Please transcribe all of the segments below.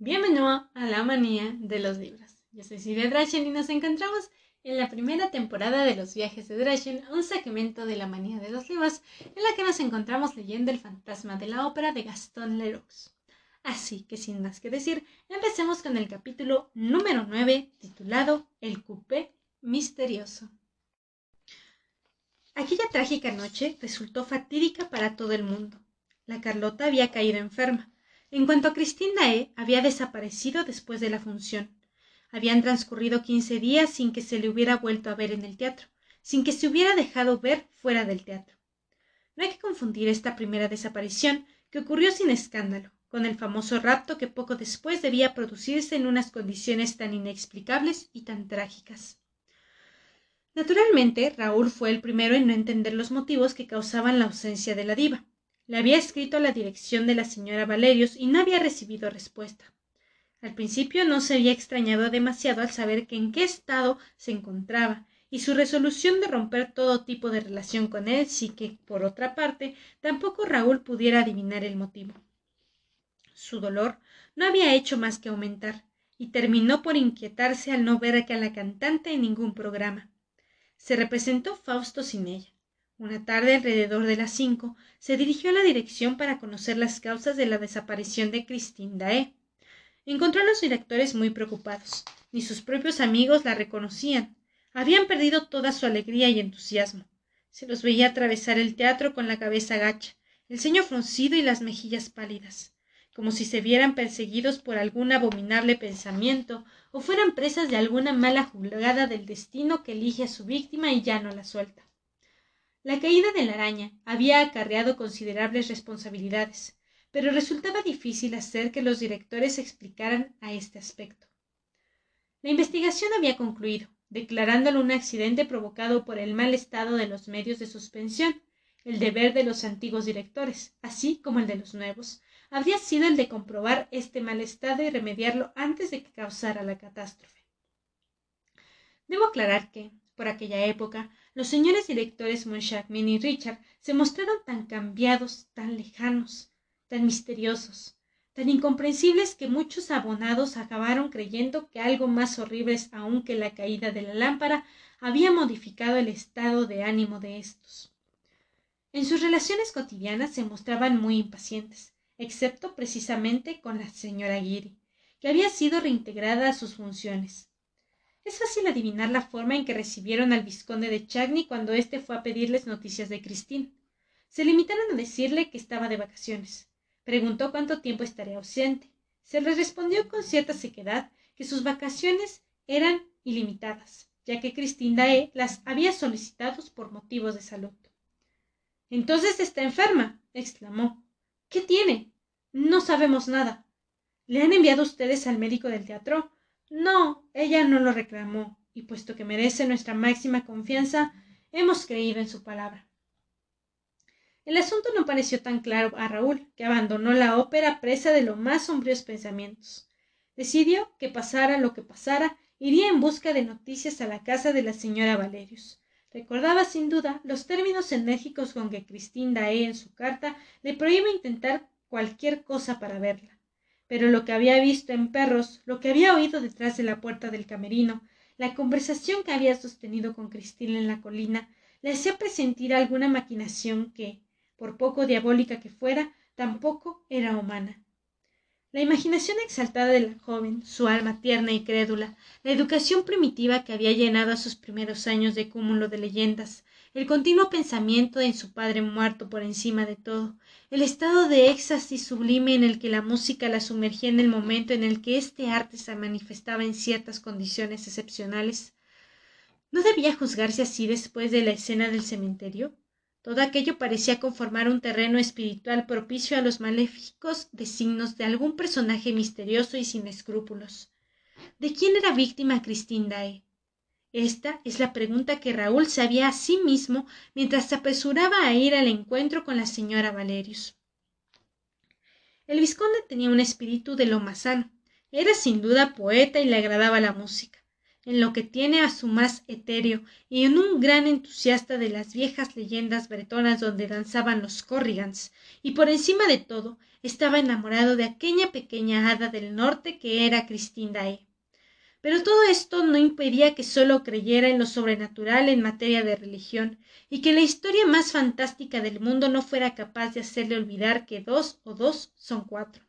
Bienvenido a la manía de los libros. Yo soy Silvia Drachen y nos encontramos en la primera temporada de los viajes de Drachen, un segmento de la manía de los libros en la que nos encontramos leyendo El fantasma de la ópera de Gaston Leroux. Así que sin más que decir, empecemos con el capítulo número 9 titulado El coupé misterioso. Aquella trágica noche resultó fatídica para todo el mundo. La Carlota había caído enferma. En cuanto a Cristina E, había desaparecido después de la función. Habían transcurrido quince días sin que se le hubiera vuelto a ver en el teatro, sin que se hubiera dejado ver fuera del teatro. No hay que confundir esta primera desaparición, que ocurrió sin escándalo, con el famoso rapto que poco después debía producirse en unas condiciones tan inexplicables y tan trágicas. Naturalmente, Raúl fue el primero en no entender los motivos que causaban la ausencia de la diva. Le había escrito a la dirección de la señora Valerios y no había recibido respuesta. Al principio no se había extrañado demasiado al saber que en qué estado se encontraba y su resolución de romper todo tipo de relación con él sí que, por otra parte, tampoco Raúl pudiera adivinar el motivo. Su dolor no había hecho más que aumentar, y terminó por inquietarse al no ver a la cantante en ningún programa se representó Fausto sin ella. Una tarde alrededor de las cinco se dirigió a la dirección para conocer las causas de la desaparición de Christine Dae. Encontró a los directores muy preocupados. Ni sus propios amigos la reconocían. Habían perdido toda su alegría y entusiasmo. Se los veía atravesar el teatro con la cabeza gacha, el ceño fruncido y las mejillas pálidas como si se vieran perseguidos por algún abominable pensamiento o fueran presas de alguna mala jugada del destino que elige a su víctima y ya no la suelta. La caída de la araña había acarreado considerables responsabilidades, pero resultaba difícil hacer que los directores explicaran a este aspecto. La investigación había concluido, declarándolo un accidente provocado por el mal estado de los medios de suspensión, el deber de los antiguos directores, así como el de los nuevos, habría sido el de comprobar este mal estado y remediarlo antes de que causara la catástrofe. Debo aclarar que, por aquella época, los señores directores Moncharmin y Richard se mostraron tan cambiados, tan lejanos, tan misteriosos, tan incomprensibles que muchos abonados acabaron creyendo que algo más horrible aún que la caída de la lámpara había modificado el estado de ánimo de éstos. En sus relaciones cotidianas se mostraban muy impacientes, excepto precisamente con la señora Guiri, que había sido reintegrada a sus funciones. Es fácil adivinar la forma en que recibieron al vizconde de Chagny cuando éste fue a pedirles noticias de Cristín. Se limitaron a decirle que estaba de vacaciones. Preguntó cuánto tiempo estaría ausente. Se le respondió con cierta sequedad que sus vacaciones eran ilimitadas, ya que Cristín Dae las había solicitado por motivos de salud. Entonces está enferma, exclamó. ¿Qué tiene? No sabemos nada. ¿Le han enviado ustedes al médico del teatro? No, ella no lo reclamó, y puesto que merece nuestra máxima confianza, hemos creído en su palabra. El asunto no pareció tan claro a Raúl, que abandonó la ópera presa de los más sombríos pensamientos. Decidió que pasara lo que pasara, iría en busca de noticias a la casa de la señora Valerius. Recordaba sin duda los términos enérgicos con que Cristín Dae en su carta le prohíbe intentar cualquier cosa para verla. Pero lo que había visto en perros, lo que había oído detrás de la puerta del camerino, la conversación que había sostenido con Cristina en la colina, le hacía presentir alguna maquinación que, por poco diabólica que fuera, tampoco era humana. La imaginación exaltada de la joven, su alma tierna y crédula, la educación primitiva que había llenado a sus primeros años de cúmulo de leyendas, el continuo pensamiento en su padre muerto por encima de todo, el estado de éxtasis sublime en el que la música la sumergía en el momento en el que este arte se manifestaba en ciertas condiciones excepcionales. ¿No debía juzgarse así después de la escena del cementerio? Todo aquello parecía conformar un terreno espiritual propicio a los maléficos designos de algún personaje misterioso y sin escrúpulos. ¿De quién era víctima Christine Dae? Esta es la pregunta que Raúl se había a sí mismo mientras se apresuraba a ir al encuentro con la señora Valerius. El vizconde tenía un espíritu de lo más sano. Era sin duda poeta y le agradaba la música. en lo que tiene a su más etéreo y en un gran entusiasta de las viejas leyendas bretonas donde danzaban los corrigans, y por encima de todo estaba enamorado de aquella pequeña hada del norte que era Christine. Pero todo esto no impedía que sólo creyera en lo sobrenatural en materia de religión, y que la historia más fantástica del mundo no fuera capaz de hacerle olvidar que dos o dos son cuatro.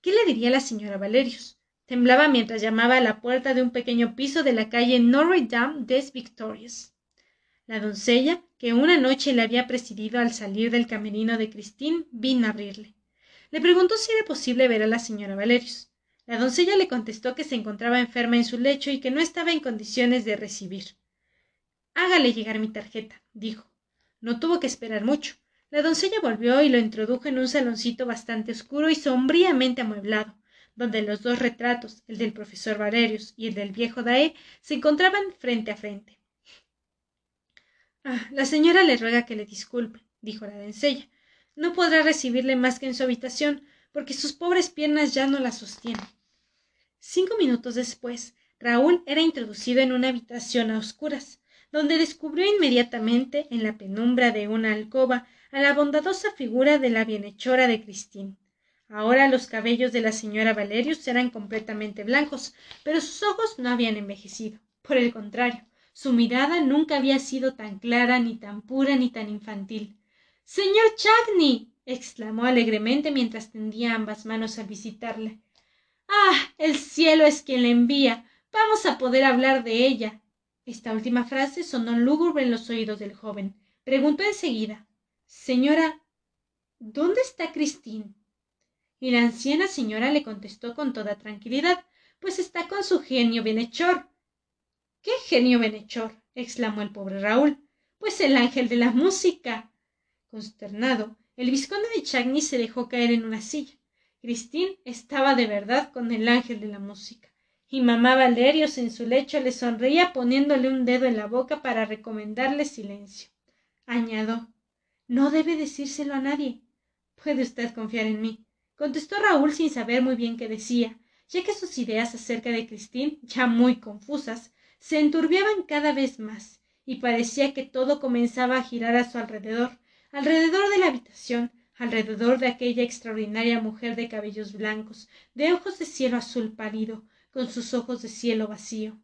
¿Qué le diría la señora Valerius? Temblaba mientras llamaba a la puerta de un pequeño piso de la calle Notre Dame des Victorias. La doncella, que una noche le había presidido al salir del camerino de Christine, vino a abrirle. Le preguntó si era posible ver a la señora Valerius. La doncella le contestó que se encontraba enferma en su lecho y que no estaba en condiciones de recibir. Hágale llegar mi tarjeta, dijo. No tuvo que esperar mucho. La doncella volvió y lo introdujo en un saloncito bastante oscuro y sombríamente amueblado, donde los dos retratos, el del profesor Valerius y el del viejo Dae, se encontraban frente a frente. Ah, la señora le ruega que le disculpe, dijo la doncella. No podrá recibirle más que en su habitación, porque sus pobres piernas ya no la sostienen. Cinco minutos después, Raúl era introducido en una habitación a oscuras, donde descubrió inmediatamente, en la penumbra de una alcoba, a la bondadosa figura de la bienhechora de Cristín. Ahora los cabellos de la señora Valerius eran completamente blancos, pero sus ojos no habían envejecido. Por el contrario, su mirada nunca había sido tan clara, ni tan pura, ni tan infantil. Señor Chagny. Exclamó alegremente mientras tendía ambas manos al visitarle. Ah. el cielo es quien le envía. Vamos a poder hablar de ella. Esta última frase sonó lúgubre en los oídos del joven. Preguntó enseguida Señora, ¿dónde está Cristín? y la anciana señora le contestó con toda tranquilidad pues está con su genio bienhechor qué genio bienhechor exclamó el pobre raúl pues el ángel de la música consternado el vizconde de chagny se dejó caer en una silla. Cristín estaba de verdad con el ángel de la música y mamá valerios en su lecho le sonreía poniéndole un dedo en la boca para recomendarle silencio. Añadió no debe decírselo a nadie. Puede usted confiar en mí contestó Raúl sin saber muy bien qué decía, ya que sus ideas acerca de Cristín, ya muy confusas, se enturbiaban cada vez más, y parecía que todo comenzaba a girar a su alrededor, alrededor de la habitación, alrededor de aquella extraordinaria mujer de cabellos blancos, de ojos de cielo azul pálido, con sus ojos de cielo vacío.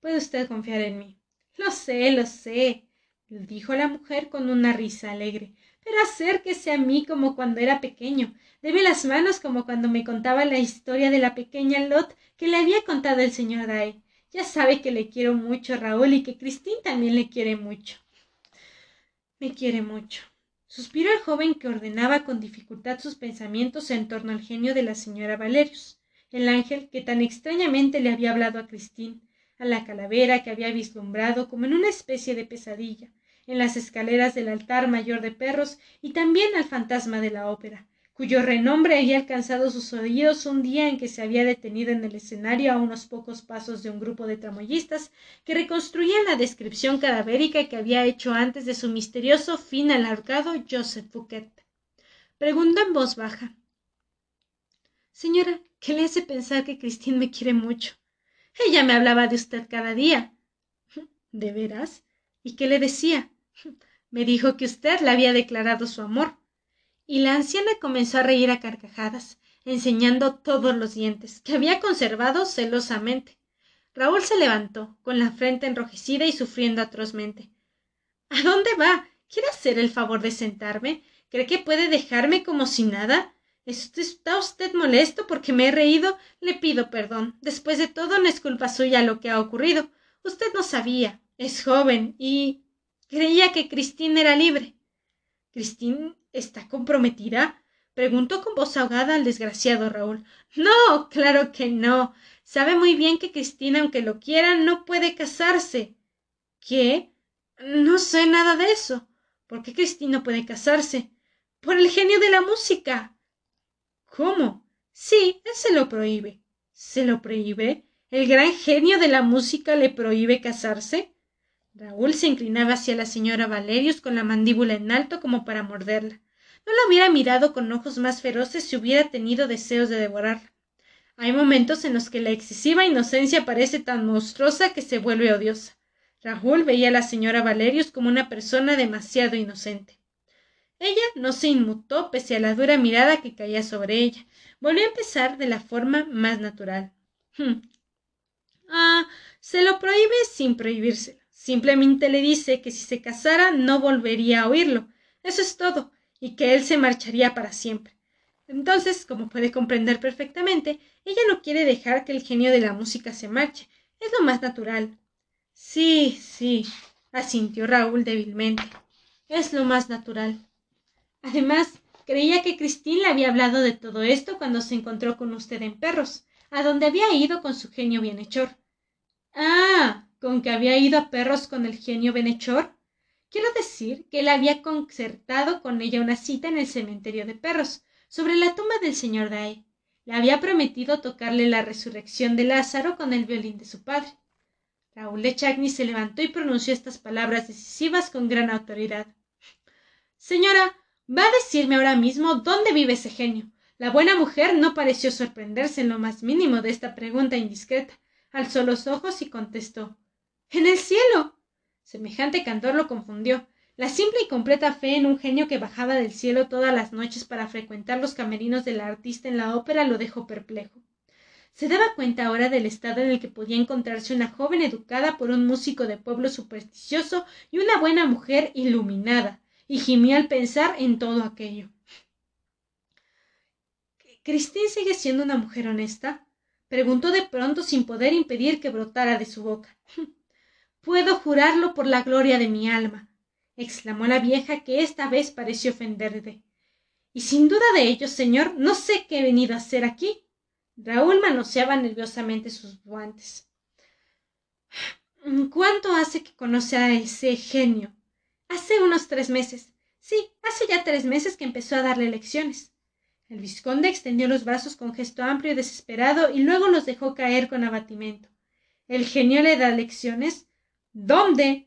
Puede usted confiar en mí. Lo sé, lo sé, dijo la mujer con una risa alegre pero acérquese a mí como cuando era pequeño deme las manos como cuando me contaba la historia de la pequeña lot que le había contado el señor Dae. ya sabe que le quiero mucho raúl y que cristín también le quiere mucho me quiere mucho. Suspiró el joven que ordenaba con dificultad sus pensamientos en torno al genio de la señora valerius el ángel que tan extrañamente le había hablado a cristín a la calavera que había vislumbrado como en una especie de pesadilla en las escaleras del altar mayor de perros y también al fantasma de la ópera, cuyo renombre había alcanzado sus oídos un día en que se había detenido en el escenario a unos pocos pasos de un grupo de tramoyistas que reconstruían la descripción cadavérica que había hecho antes de su misterioso fin alargado Joseph Fouquet. Preguntó en voz baja. Señora, ¿qué le hace pensar que Cristín me quiere mucho? Ella me hablaba de usted cada día. ¿De veras? ¿Y qué le decía? Me dijo que usted le había declarado su amor. Y la anciana comenzó a reír a carcajadas, enseñando todos los dientes, que había conservado celosamente. Raúl se levantó, con la frente enrojecida y sufriendo atrozmente. ¿A dónde va? ¿Quiere hacer el favor de sentarme? ¿Cree que puede dejarme como si nada? ¿Está usted molesto porque me he reído? Le pido perdón. Después de todo, no es culpa suya lo que ha ocurrido. Usted no sabía. Es joven y Creía que Cristín era libre. ¿Cristín está comprometida? preguntó con voz ahogada al desgraciado Raúl. No, claro que no. Sabe muy bien que Cristina, aunque lo quiera, no puede casarse. ¿Qué? No sé nada de eso. ¿Por qué Cristín no puede casarse? Por el genio de la música. ¿Cómo? Sí, él se lo prohíbe. ¿Se lo prohíbe? ¿El gran genio de la música le prohíbe casarse? Raúl se inclinaba hacia la señora Valerius con la mandíbula en alto como para morderla. No la hubiera mirado con ojos más feroces si hubiera tenido deseos de devorarla. Hay momentos en los que la excesiva inocencia parece tan monstruosa que se vuelve odiosa. Raúl veía a la señora Valerius como una persona demasiado inocente. Ella no se inmutó pese a la dura mirada que caía sobre ella. Volvió a empezar de la forma más natural. Hmm. Ah, se lo prohíbe sin prohibírselo. Simplemente le dice que si se casara no volvería a oírlo. Eso es todo, y que él se marcharía para siempre. Entonces, como puede comprender perfectamente, ella no quiere dejar que el genio de la música se marche. Es lo más natural. Sí, sí, asintió Raúl débilmente. Es lo más natural. Además, creía que Cristín le había hablado de todo esto cuando se encontró con usted en Perros, a donde había ido con su genio bienhechor. Ah, con que había ido a Perros con el genio bienhechor. Quiero decir que él había concertado con ella una cita en el cementerio de Perros, sobre la tumba del señor Day. Le había prometido tocarle la resurrección de Lázaro con el violín de su padre. Raúl de Chagny se levantó y pronunció estas palabras decisivas con gran autoridad. Señora, va a decirme ahora mismo dónde vive ese genio. La buena mujer no pareció sorprenderse en lo más mínimo de esta pregunta indiscreta. Alzó los ojos y contestó En el cielo. Semejante candor lo confundió. La simple y completa fe en un genio que bajaba del cielo todas las noches para frecuentar los camerinos del artista en la ópera lo dejó perplejo. Se daba cuenta ahora del estado en el que podía encontrarse una joven educada por un músico de pueblo supersticioso y una buena mujer iluminada, y gimió al pensar en todo aquello. ¿Cristín sigue siendo una mujer honesta? preguntó de pronto sin poder impedir que brotara de su boca. Puedo jurarlo por la gloria de mi alma exclamó la vieja, que esta vez pareció ofenderle. Y sin duda de ello, señor, no sé qué he venido a hacer aquí. Raúl manoseaba nerviosamente sus guantes. ¿Cuánto hace que conoce a ese genio? Hace unos tres meses. Sí, hace ya tres meses que empezó a darle lecciones. El vizconde extendió los brazos con gesto amplio y desesperado y luego los dejó caer con abatimiento. ¿El genio le da lecciones? ¿Dónde?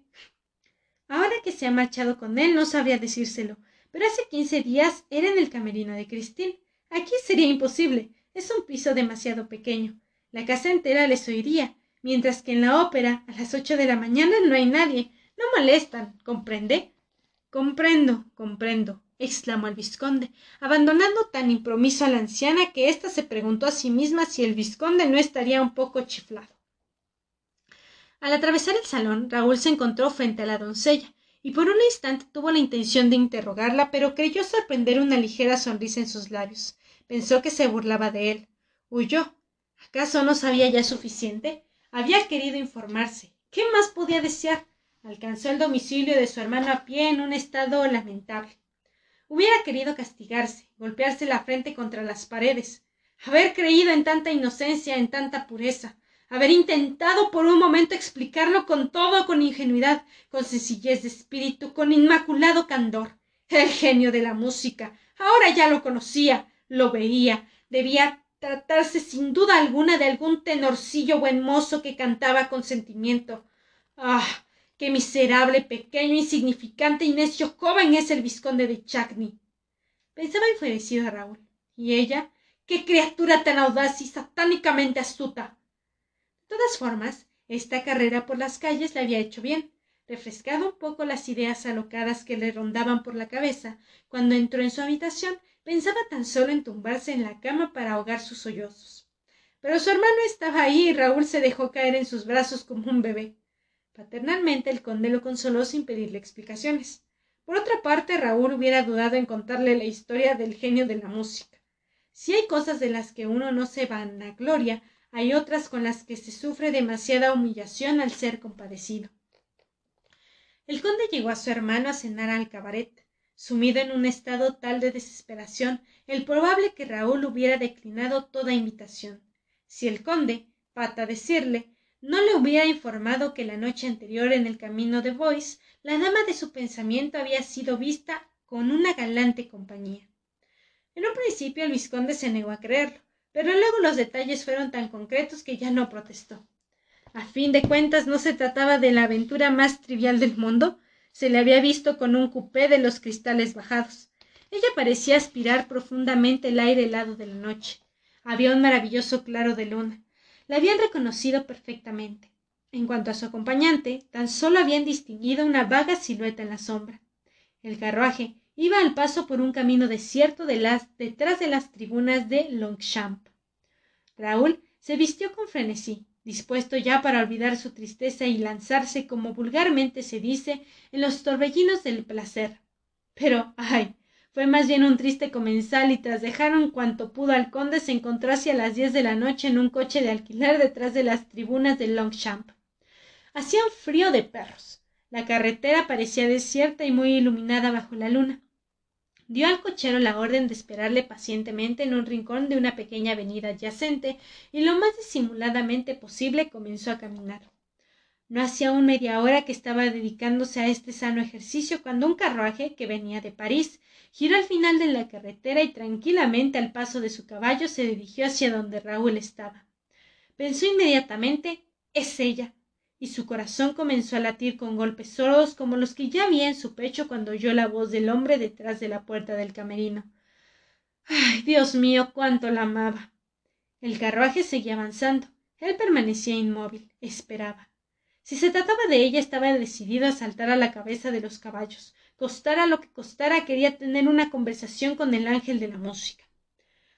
Ahora que se ha marchado con él no sabría decírselo, pero hace quince días era en el camerino de Cristín. Aquí sería imposible. Es un piso demasiado pequeño. La casa entera les oiría, mientras que en la ópera, a las ocho de la mañana, no hay nadie. No molestan, ¿comprende? Comprendo, comprendo, exclamó el vizconde, abandonando tan impromiso a la anciana que ésta se preguntó a sí misma si el vizconde no estaría un poco chiflado. Al atravesar el salón, Raúl se encontró frente a la doncella, y por un instante tuvo la intención de interrogarla, pero creyó sorprender una ligera sonrisa en sus labios. Pensó que se burlaba de él. Huyó. ¿Acaso no sabía ya suficiente? Había querido informarse. ¿Qué más podía desear? Alcanzó el domicilio de su hermano a pie en un estado lamentable. Hubiera querido castigarse, golpearse la frente contra las paredes, haber creído en tanta inocencia, en tanta pureza, haber intentado por un momento explicarlo con todo, con ingenuidad, con sencillez de espíritu, con inmaculado candor. El genio de la música. Ahora ya lo conocía, lo veía. Debía tratarse sin duda alguna de algún tenorcillo buen mozo que cantaba con sentimiento. Ah. qué miserable, pequeño, insignificante y necio joven es el vizconde de Chagny. Pensaba enfurecido Raúl. Y ella, qué criatura tan audaz y satánicamente astuta todas formas, esta carrera por las calles le había hecho bien, refrescado un poco las ideas alocadas que le rondaban por la cabeza. Cuando entró en su habitación, pensaba tan solo en tumbarse en la cama para ahogar sus sollozos. Pero su hermano estaba ahí y Raúl se dejó caer en sus brazos como un bebé. Paternalmente el conde lo consoló sin pedirle explicaciones. Por otra parte, Raúl hubiera dudado en contarle la historia del genio de la música. Si hay cosas de las que uno no se vanagloria, hay otras con las que se sufre demasiada humillación al ser compadecido. El conde llegó a su hermano a cenar al cabaret, sumido en un estado tal de desesperación, el probable que Raúl hubiera declinado toda invitación, si el conde, pata decirle, no le hubiera informado que la noche anterior en el camino de Bois, la dama de su pensamiento había sido vista con una galante compañía. En un principio el vizconde se negó a creerlo, pero luego los detalles fueron tan concretos que ya no protestó. A fin de cuentas, no se trataba de la aventura más trivial del mundo. Se le había visto con un cupé de los cristales bajados. Ella parecía aspirar profundamente el aire helado de la noche. Había un maravilloso claro de luna. La habían reconocido perfectamente. En cuanto a su acompañante, tan solo habían distinguido una vaga silueta en la sombra. El carruaje iba al paso por un camino desierto de las, detrás de las tribunas de Longchamp. Raúl se vistió con frenesí, dispuesto ya para olvidar su tristeza y lanzarse, como vulgarmente se dice, en los torbellinos del placer. Pero, ay, fue más bien un triste comensal y tras dejar un cuanto pudo al conde se encontró hacia las diez de la noche en un coche de alquiler detrás de las tribunas de Longchamp. Hacía un frío de perros. La carretera parecía desierta y muy iluminada bajo la luna. Dio al cochero la orden de esperarle pacientemente en un rincón de una pequeña avenida adyacente y lo más disimuladamente posible comenzó a caminar. No hacía aún media hora que estaba dedicándose a este sano ejercicio cuando un carruaje que venía de París giró al final de la carretera y tranquilamente al paso de su caballo se dirigió hacia donde Raúl estaba. Pensó inmediatamente es ella y su corazón comenzó a latir con golpes sordos como los que ya había en su pecho cuando oyó la voz del hombre detrás de la puerta del camerino. Ay, Dios mío, cuánto la amaba. El carruaje seguía avanzando. Él permanecía inmóvil, esperaba. Si se trataba de ella, estaba decidido a saltar a la cabeza de los caballos. Costara lo que costara, quería tener una conversación con el ángel de la música.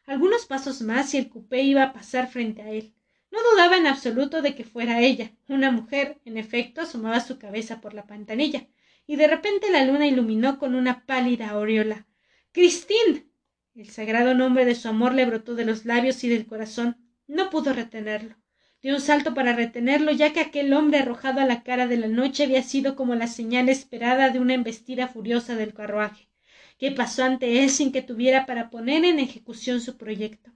Algunos pasos más y el cupé iba a pasar frente a él. No dudaba en absoluto de que fuera ella. Una mujer, en efecto, asomaba su cabeza por la pantanilla, y de repente la luna iluminó con una pálida aureola. Cristín. El sagrado nombre de su amor le brotó de los labios y del corazón. No pudo retenerlo dio un salto para retenerlo, ya que aquel hombre arrojado a la cara de la noche había sido como la señal esperada de una embestida furiosa del carruaje, que pasó ante él sin que tuviera para poner en ejecución su proyecto.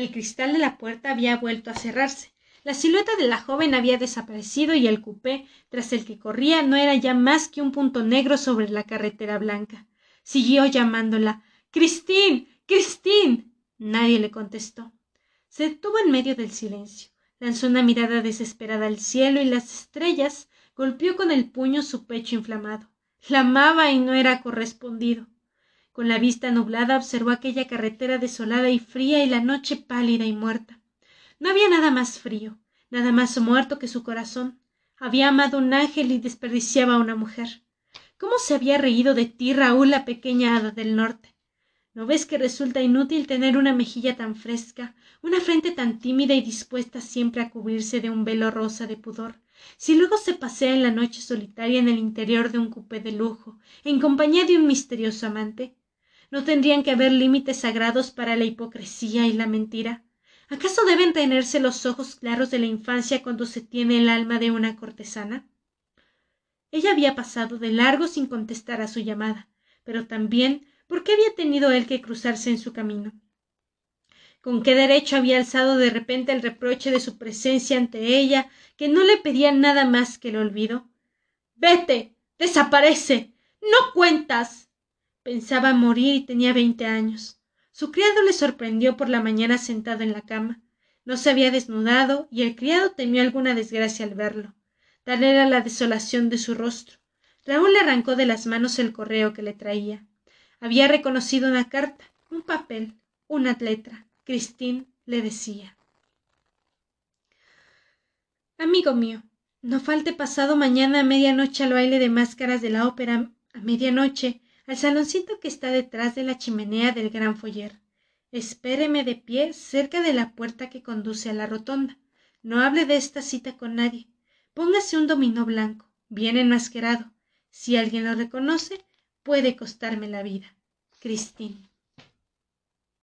El cristal de la puerta había vuelto a cerrarse. La silueta de la joven había desaparecido y el cupé, tras el que corría, no era ya más que un punto negro sobre la carretera blanca. Siguió llamándola. Cristín. Cristín. Nadie le contestó. Se detuvo en medio del silencio, lanzó una mirada desesperada al cielo y las estrellas, golpeó con el puño su pecho inflamado. La amaba y no era correspondido. Con la vista nublada observó aquella carretera desolada y fría y la noche pálida y muerta. No había nada más frío, nada más muerto que su corazón. Había amado un ángel y desperdiciaba a una mujer. ¿Cómo se había reído de ti, Raúl, la pequeña hada del norte? ¿No ves que resulta inútil tener una mejilla tan fresca, una frente tan tímida y dispuesta siempre a cubrirse de un velo rosa de pudor, si luego se pasea en la noche solitaria en el interior de un cupé de lujo, en compañía de un misterioso amante? ¿No tendrían que haber límites sagrados para la hipocresía y la mentira? ¿Acaso deben tenerse los ojos claros de la infancia cuando se tiene el alma de una cortesana? Ella había pasado de largo sin contestar a su llamada, pero también ¿Por qué había tenido él que cruzarse en su camino? ¿Con qué derecho había alzado de repente el reproche de su presencia ante ella, que no le pedía nada más que el olvido? Vete. desaparece. no cuentas. Pensaba morir y tenía veinte años. Su criado le sorprendió por la mañana sentado en la cama. No se había desnudado y el criado temió alguna desgracia al verlo. Tal era la desolación de su rostro. Raúl le arrancó de las manos el correo que le traía. Había reconocido una carta, un papel, una letra. Cristín le decía. Amigo mío, no falte pasado mañana a medianoche al baile de máscaras de la ópera, a medianoche, al saloncito que está detrás de la chimenea del gran foyer. Espéreme de pie cerca de la puerta que conduce a la rotonda. No hable de esta cita con nadie. Póngase un dominó blanco, bien enmascarado. Si alguien lo reconoce, puede costarme la vida. Cristín.